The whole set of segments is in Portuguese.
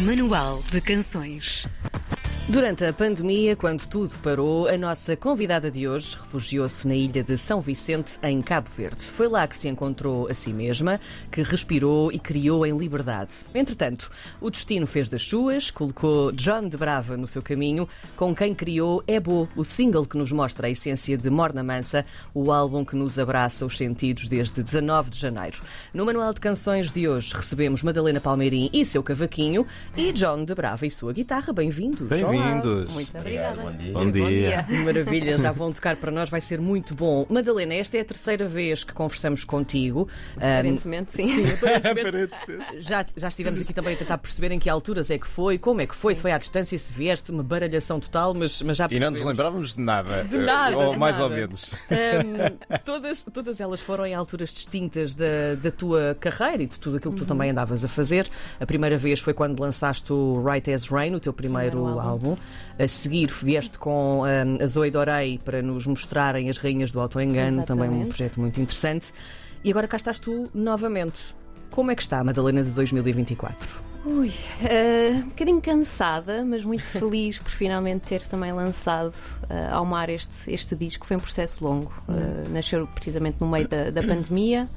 Manual de Canções. Durante a pandemia, quando tudo parou, a nossa convidada de hoje refugiou-se na ilha de São Vicente, em Cabo Verde. Foi lá que se encontrou a si mesma, que respirou e criou em liberdade. Entretanto, o destino fez das suas, colocou John de Brava no seu caminho, com quem criou Ebo, o single que nos mostra a essência de Morna Mansa, o álbum que nos abraça os sentidos desde 19 de janeiro. No Manual de Canções de hoje recebemos Madalena Palmeirim e seu cavaquinho e John de Brava e sua guitarra. Bem-vindos. Bem-vindos. Muito obrigada. Bom dia. Bom dia. Maravilha, já vão tocar para nós, vai ser muito bom. Madalena, esta é a terceira vez que conversamos contigo. Aparentemente, sim. Sim, aparentemente. já, já estivemos aqui também a tentar perceber em que alturas é que foi, como é que foi, se foi à distância, se vieste, uma baralhação total, mas, mas já E percebemos. não nos lembrávamos de nada. De nada, Ou de mais nada. ou menos. Hum, todas, todas elas foram em alturas distintas da, da tua carreira e de tudo aquilo que tu também andavas a fazer. A primeira vez foi quando lançaste o Right as Rain, o teu primeiro, Primeiro álbum. Álbum. A seguir vieste com hum, a Zoe Dorei para nos mostrarem as rainhas do autoengano, também um projeto muito interessante. E agora cá estás tu novamente. Como é que está a Madalena de 2024? Ui, eh, um bocadinho cansada, mas muito feliz por finalmente ter também lançado eh, ao mar este, este disco. Foi um processo longo. Eh, nasceu precisamente no meio da, da pandemia.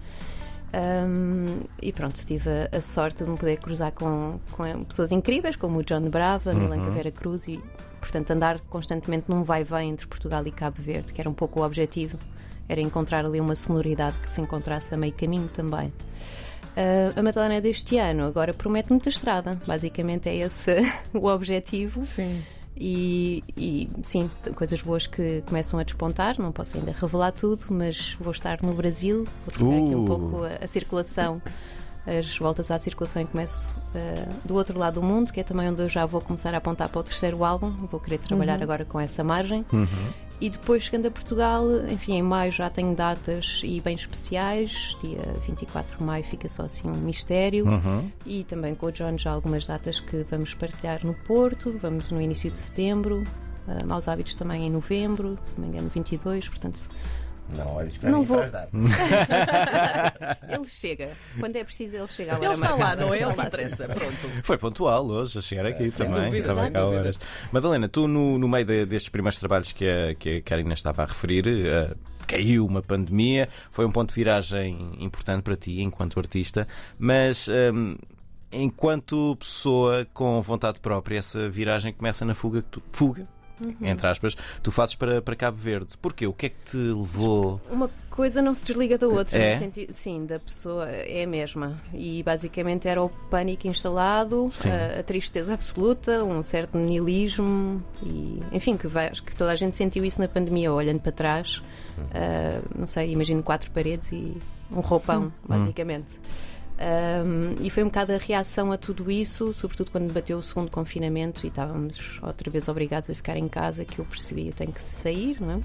Um, e pronto, tive a, a sorte de me poder cruzar com, com pessoas incríveis, como o John Brava, a Milanca Vera Cruz, e portanto andar constantemente num vai-vem entre Portugal e Cabo Verde, que era um pouco o objetivo, era encontrar ali uma sonoridade que se encontrasse a meio caminho também. Uh, a Madalena deste ano agora promete muita estrada, basicamente é esse o objetivo. Sim. E, e, sim, coisas boas que começam a despontar. Não posso ainda revelar tudo, mas vou estar no Brasil, vou trocar aqui um Uh. pouco a, a circulação, as voltas à circulação e começo eh, do outro lado do mundo, que é também onde eu já vou começar a apontar para o terceiro álbum. Vou querer trabalhar agora com essa margem. E depois, chegando a Portugal, enfim, em maio já tenho datas e bem especiais. Dia 24 de maio fica só assim um mistério. E também com o John já algumas datas que vamos partilhar no Porto. Vamos no início de setembro. Uh, Maus Hábitos também em novembro, se não me engano, 22. Portanto, Não olhes para Não mim vou- ele chega. Quando é preciso, ele chega hora Ele está lá, não é? Ele interessa. Pronto. Foi pontual hoje a chegar aqui também. dúvida, também sem cá dúvida. horas. Madalena, tu no, no meio de- destes primeiros trabalhos que a, que a Karina estava a referir, eh, caiu uma pandemia, foi um ponto de viragem importante para ti enquanto artista, mas. ehm, Enquanto pessoa com vontade própria, essa viragem começa na fuga que tu, fuga, entre aspas, tu fazes para, para Cabo Verde. Porquê? O que é que te levou? Uma coisa não se desliga da outra, É? sentido, sim, da pessoa é a mesma. E basicamente era o pânico instalado, a, a tristeza absoluta, um certo nihilismo e, enfim, que, vai, acho que toda a gente sentiu isso na pandemia, olhando para trás. Ah, não sei, imagino quatro paredes e um roupão, basicamente. Um, e foi um bocado a reação a tudo isso, sobretudo quando bateu o segundo confinamento e estávamos outra vez obrigados a ficar em casa, que eu percebi, eu tenho que sair, não é?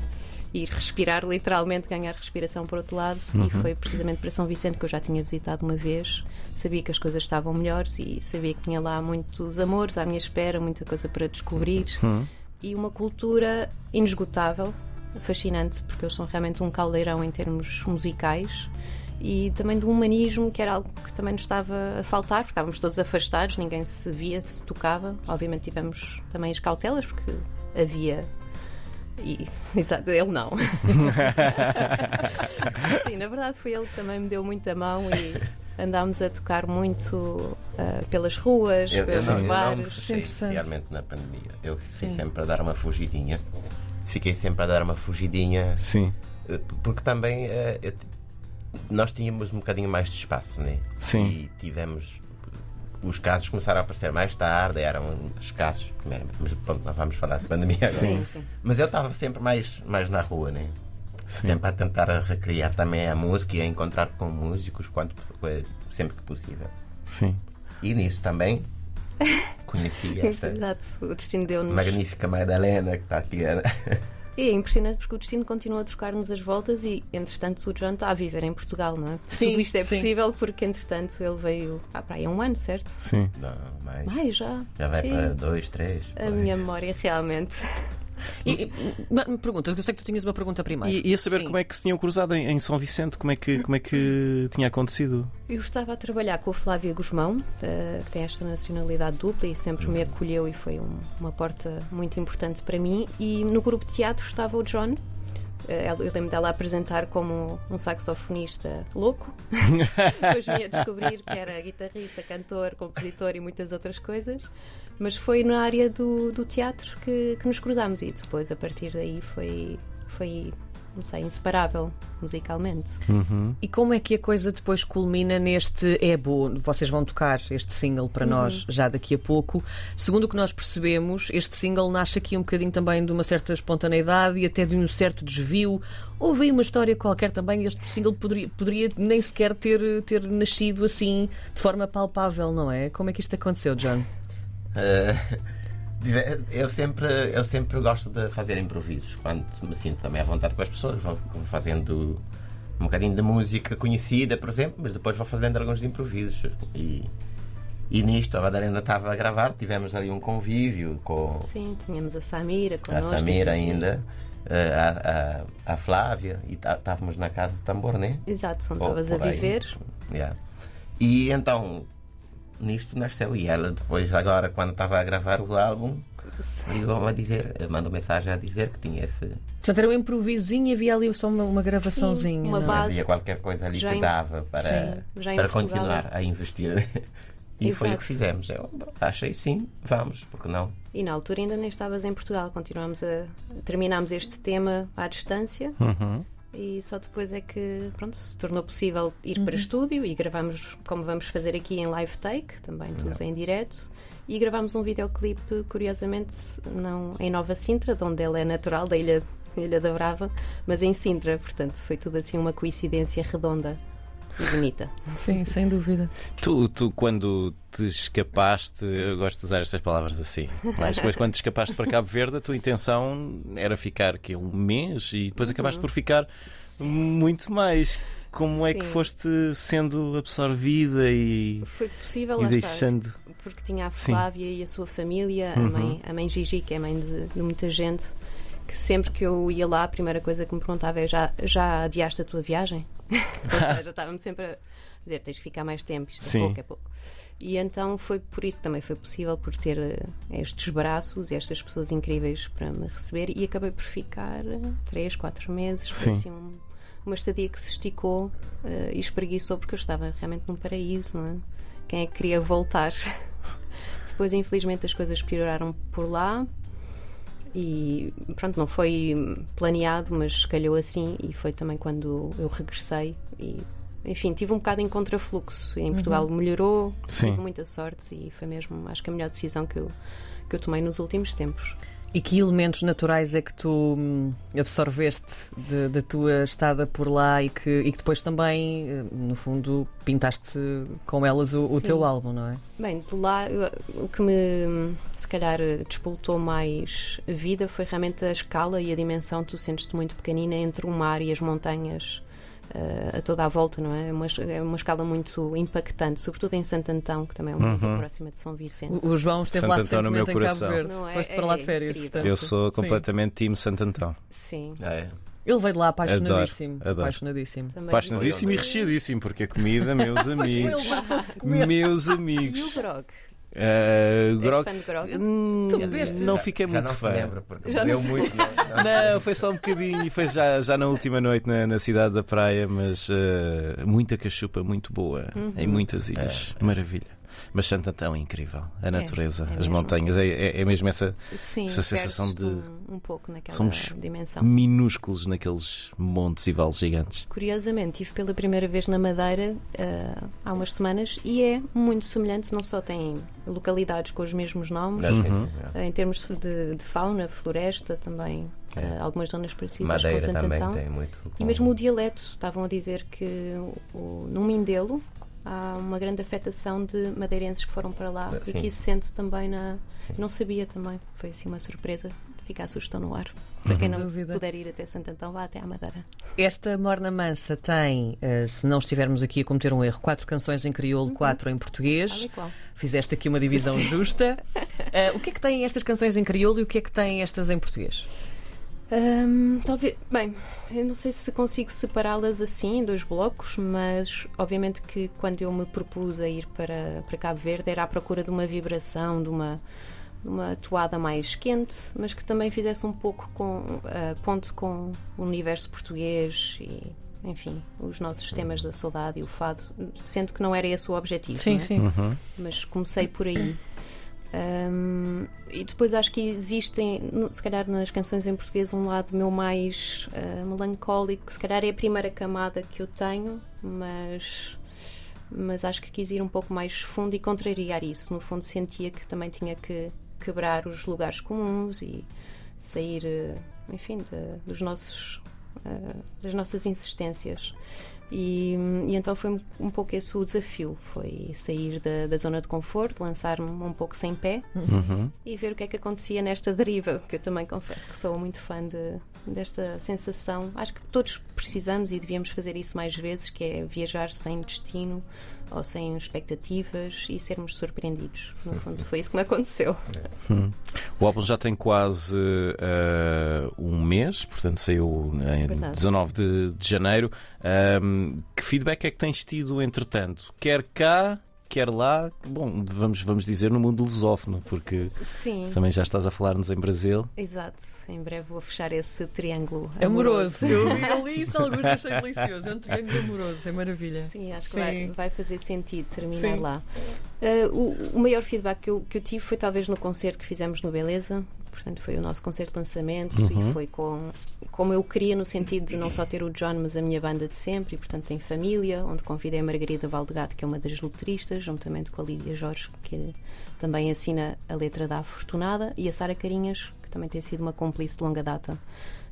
Ir respirar, literalmente, ganhar respiração por outro lado. E foi precisamente para São Vicente que eu já tinha visitado uma vez. Sabia que as coisas estavam melhores e sabia que tinha lá muitos amores à minha espera, muita coisa para descobrir. E uma cultura inesgotável, fascinante, porque eles são realmente um caldeirão em termos musicais e também do humanismo, que era algo que também nos estava a faltar, porque estávamos todos afastados, ninguém se via, se tocava. Obviamente tivemos também as cautelas, porque havia. E, exato, ele não. Sim, na verdade foi ele que também me deu muita mão e andámos a tocar muito ah, pelas ruas, Eu, eu pelos não, eu não bares. fechei interessante. realmente na pandemia. Eu fiquei sempre a dar uma fugidinha. Fiquei sempre a dar uma fugidinha. Sim, eh, Porque também eh, eu nós tínhamos um bocadinho mais de espaço, né? Sim. E tivemos. Os casos começaram a aparecer mais tarde, eram escassos, primeiramente. Mas pronto, não vamos falar de pandemia agora. Sim, sim. Mas eu estava sempre mais, mais na rua, né? Sempre a tentar recriar também a música e a encontrar com músicos quanto, sempre que possível. sim. E nisso também conheci esta Exato, o destino deu-nos. magnífica Madalena que está aqui. E é impressionante porque o destino continua a trocar-nos as voltas e, entretanto, o John está a viver em Portugal, não é? Sim, Tudo isto é sim. possível porque, entretanto, ele veio ah, para aí há um ano, certo? Sim. Não, mas Ai, já. já vai Sim. para dois, três. A minha memória realmente. E, e, perguntas, eu sei que tu tinhas uma pergunta primeiro. E ia saber Sim. como é que se tinham cruzado em, em São Vicente, como é, que, como é que tinha acontecido. Eu estava a trabalhar com a Flávia Guzmão, eh, que tem esta nacionalidade dupla e sempre me acolheu e foi um- uma porta muito importante para mim. E no grupo de teatro estava o John. Eh, Eu lembro dela a apresentar como um saxofonista louco. Depois vim a descobrir que era guitarrista, cantor, compositor e muitas outras coisas. Mas foi na área do, do teatro que, que nos cruzámos e depois, a partir daí, foi, foi não sei, inseparável musicalmente. E como é que a coisa depois culmina neste É Bo? Vocês vão tocar este single para nós já daqui a pouco. Segundo o que nós percebemos, este single nasce aqui um bocadinho também de uma certa espontaneidade e até de um certo desvio. Houve aí uma história qualquer também, este single poderia, poderia nem sequer ter, ter nascido assim de forma palpável, não é? Como é que isto aconteceu, John? Eh, eu sempre, eu sempre gosto de fazer improvisos. Quando me sinto também à vontade com as pessoas, vou, fazendo um bocadinho de música conhecida, por exemplo, mas depois vou fazendo alguns improvisos. E, e nisto, a Madalena estava a gravar, tivemos ali um convívio com Sim, tínhamos a Samira a connosco. Samira e- ainda, eh, a, a, a Flávia, e tá- estávamos na casa de tambor, né? Exato, onde estavas a viver. Yeah. E então, nisto nasceu. E ela depois, agora, quando estava a gravar o álbum, ligou-me a dizer, mandou mensagem a dizer que tinha esse. Portanto, era um improvisozinho e havia ali só uma, uma gravaçãozinha. uma não é? base. Havia qualquer coisa ali Já que dava para, Sim, para continuar a investir. E foi o Exato. que fizemos. Eu achei sim, vamos, porque não? E na altura ainda nem estavas em Portugal. Continuámos a. Terminámos este tema à distância. Uhum. E só depois é que pronto, se tornou possível ir para estúdio e gravamos como vamos fazer aqui em live take, também tudo em direto. E gravámos um videoclipe, curiosamente, não em Nova Sintra, de onde ele é natural, da Ilha, Ilha da Brava, mas em Sintra. Portanto, foi tudo assim uma coincidência redonda bonita. Sim, sem dúvida. Tu, tu, quando te escapaste, eu gosto de usar estas palavras assim, mas depois, quando te escapaste para Cabo Verde, a tua intenção era ficar aqui um mês e depois acabaste por ficar muito mais. Como é que Sim. foste sendo absorvida e, Foi possível e deixando. porque tinha a Sim. Flávia e a sua família, Uhum. a, mãe, a mãe Gigi, que é mãe de, de muita gente, que sempre que eu ia lá, a primeira coisa que me perguntava é: já, já adiaste a tua viagem? Ou seja, estava-me sempre a dizer: tens que ficar mais tempo, isto Sim. é pouco, é pouco. E então foi por isso também foi possível, por ter eh, estes braços e estas pessoas incríveis para me receber, e acabei por ficar eh, três, quatro meses. Foi Sim. assim um- uma estadia que se esticou eh, e espreguiçou, porque eu estava realmente num paraíso, não é? Quem é que queria voltar? Depois, infelizmente, as coisas pioraram por lá e pronto, não foi planeado, mas calhou assim e foi também quando eu regressei e enfim, tive um bocado em contrafluxo. Em Portugal melhorou, Sim. tive muita sorte e foi mesmo, acho que a melhor decisão que eu, que eu tomei nos últimos tempos. E que elementos naturais é que tu hum, absorveste da tua estada por lá e que, e que depois também, eh, no fundo, pintaste com elas o, o teu álbum, não é? Bem, de lá o que me se calhar despoltou mais a vida foi realmente a escala e a dimensão. Tu sentes-te muito pequenina entre o mar e as montanhas a toda a volta, não é? É uma, é uma escala muito impactante, sobretudo em Santo Antão, que também é uma ilha próxima de São Vicente. O, o João esteve Santo lá Antão no meu recentemente em Cabo coração. Verde. Não é? Foste para lá de É férias. portanto. Eu sou Sim. completamente time Santo Antão. Sim, É. Ele veio de lá apaixonadíssimo. Adoro, adoro. Apaixonadíssimo. também. Apaixonadíssimo e recheadíssimo, porque a comida, meus amigos. Meus E o amigos. grog? Uh, És grog... fã de grog? Hum, Tu bebeste? não fiquei Já muito não fã. se lembra, porque Já não muito. Não, não. Não, foi só um bocadinho e foi já, já na última noite na, na cidade da praia, mas uh, muita cachupa muito boa em muitas ilhas. Maravilha. Mas Santo Antão é incrível. A natureza, é as montanhas, é, é- é mesmo essa. Sim, Essa sensação de- Um, pouco naquela Somos dimensão. minúsculos naqueles montes e vales gigantes. Curiosamente, estive pela primeira vez na Madeira ah, há umas semanas e é muito semelhante, não só tem localidades com os mesmos nomes, Uhum. é. ah, em termos de, de fauna, floresta também, ah, algumas zonas parecidas com Madeira Santo também Antão. tem muito. E com- mesmo o dialeto, estavam a dizer que o, no Mindelo há uma grande afetação de madeirenses que foram para lá e Sim. que isso se sente também na. Não sabia também, foi assim uma surpresa. Fica a sugestão no ar. Para quem não Dúvida. puder ir até Santo Antão, vá até à Madeira. Esta Morna Mansa tem, eh, se não estivermos aqui a cometer um erro, quatro canções em crioulo, quatro em português. E. Fizeste aqui uma divisão justa. Uh, o que é que têm estas canções em crioulo e o que é que têm estas em português? Um, talvez, bem, eu não sei se consigo separá-las assim em dois blocos, mas obviamente que quando eu me propus a ir para, para Cabo Verde era à procura de uma vibração, de uma, de uma toada mais quente, mas que também fizesse um pouco com uh, ponto com o universo português e enfim, os nossos temas da saudade e o fado, sendo que não era esse o objetivo. Sim, é? sim. Uhum. Mas comecei por aí. Um, e depois acho que existem, se calhar nas canções em português, um lado meu mais uh, melancólico. Se calhar é a primeira camada que eu tenho, mas, mas acho que quis ir um pouco mais fundo e contrariar isso. No fundo, sentia que também tinha que quebrar os lugares comuns e sair, enfim, de, dos nossos, uh, das nossas insistências. E, e, então foi um pouco esse o desafio: foi sair da, da zona de conforto, lançar-me um pouco sem pé Uhum. e ver o que é que acontecia nesta deriva, porque eu também confesso que sou muito fã de, desta sensação. Acho que todos precisamos e devíamos fazer isso mais vezes, que é viajar sem destino ou sem expectativas e sermos surpreendidos. No fundo, foi isso que me aconteceu. Hum. O álbum já tem quase uh, um mês, portanto saiu em Verdade. 19 de, de janeiro. Um, que feedback é que tens tido entretanto? Quer cá, quer lá? Bom, vamos, vamos dizer no mundo lusófono, porque Sim, também já estás a falar-nos em Brasil. exato. Em breve vou fechar esse triângulo Amoroso. Eu, eu li isso alguns achei delicioso. É um triângulo amoroso, é maravilha. Sim, acho que Sim. vai, vai fazer sentido terminar Sim. lá. Uh, o, o maior feedback que eu, que eu tive foi talvez no concerto que fizemos no Beleza. Portanto, foi o nosso concerto de lançamento Uhum. e foi com, como eu queria, no sentido de não só ter o John, mas a minha banda de sempre, e portanto tem família, onde convidei a Margarida Valdegato, que é uma das letristas, juntamente com a Lídia Jorge, que também assina a letra da Afortunada, e a Sara Carinhas, que também tem sido uma cúmplice de longa data.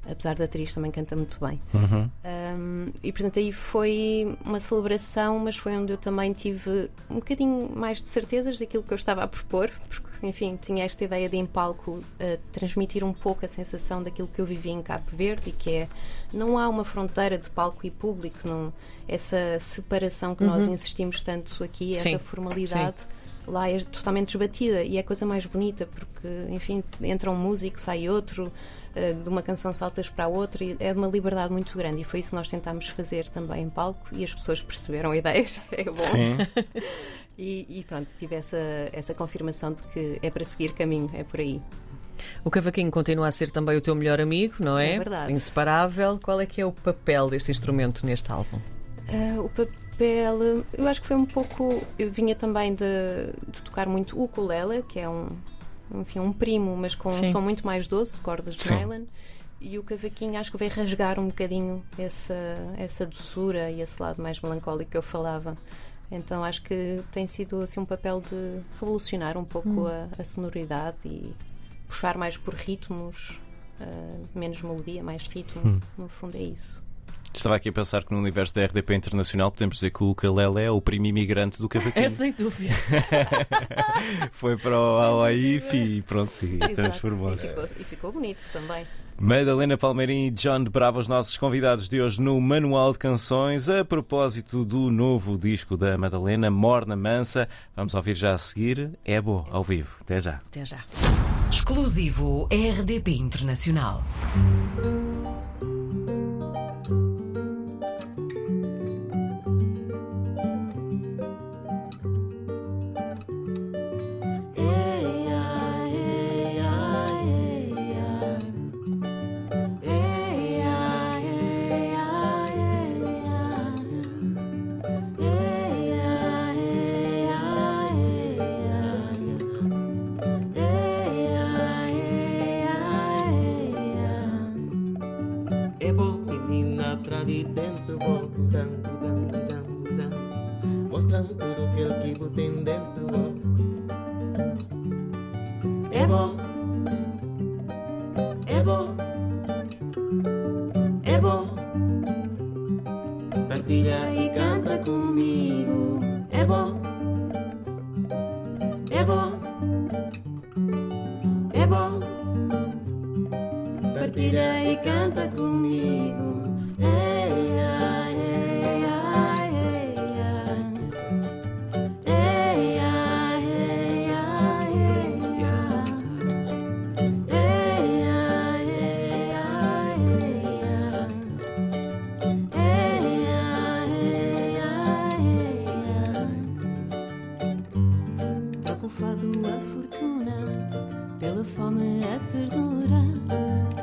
Apesar da atriz também canta muito bem. Uhum. Um, e portanto aí foi uma celebração, mas foi onde eu também tive um bocadinho mais de certezas daquilo que eu estava a propor, porque enfim, tinha esta ideia de em palco uh, transmitir um pouco a sensação daquilo que eu vivi em Cabo Verde, e que é não há uma fronteira de palco e público, não, essa separação que nós insistimos tanto aqui, Sim, essa formalidade. Lá é totalmente desbatida e é a coisa mais bonita porque, enfim, entra um músico, sai outro, eh, de uma canção saltas para a outra e é de uma liberdade muito grande e foi isso que nós tentámos fazer também em palco e as pessoas perceberam a ideia, já é bom. Sim. E, e pronto, tive essa, essa confirmação de que é para seguir caminho, é por aí. O cavaquinho continua a ser também o teu melhor amigo, não é? É verdade. Inseparável. Qual é que é o papel deste instrumento neste álbum? Ah, o papel, eu acho que foi um pouco. Eu vinha também de, de tocar muito o ukulele, que é um, enfim, um primo, mas com Sim. um som muito mais doce, cordas de Sim. nylon. E o cavaquinho acho que veio rasgar um bocadinho essa, essa doçura e esse lado mais melancólico que eu falava. Então acho que tem sido assim, um papel de revolucionar um pouco a, a sonoridade e puxar mais por ritmos, ah, menos melodia, mais ritmo. No fundo é isso. Estava aqui a pensar que no universo da RDP Internacional podemos dizer que o ukulele é o primo imigrante do cavaquinho. É sem dúvida. Foi para o Hawaii e pronto, e transformou-se. E ficou, e ficou bonito também. Madalena Palmeirim e John de Bravo, os nossos convidados de hoje no Manual de Canções, a propósito do novo disco da Madalena, Morna Mansa. Vamos ouvir já a seguir. É bom, ao vivo. Até já. Até já. Exclusivo RDP Internacional. É a fortuna, pela fome a ternura.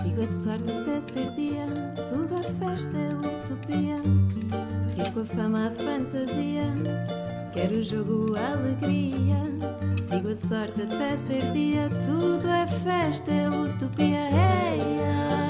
Sigo a sorte até ser dia, tudo é festa, é utopia. Risco a fama, a fantasia, quero o jogo, a alegria. Sigo a sorte até ser dia, tudo é festa, é utopia. Hey, ah,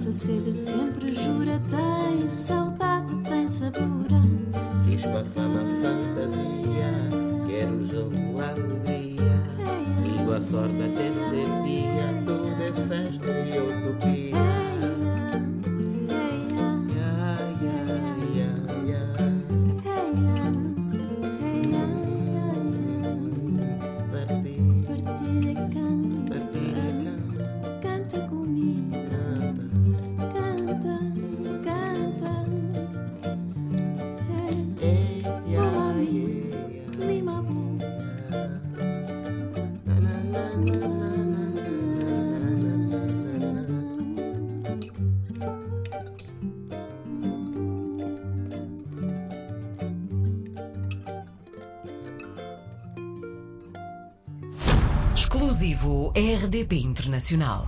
Nossa sede sempre jura, tem saudade, tem. Risco a fama, fantasia. Quero o jogo, alegria. Sigo a sorte até ser dia. Internacional.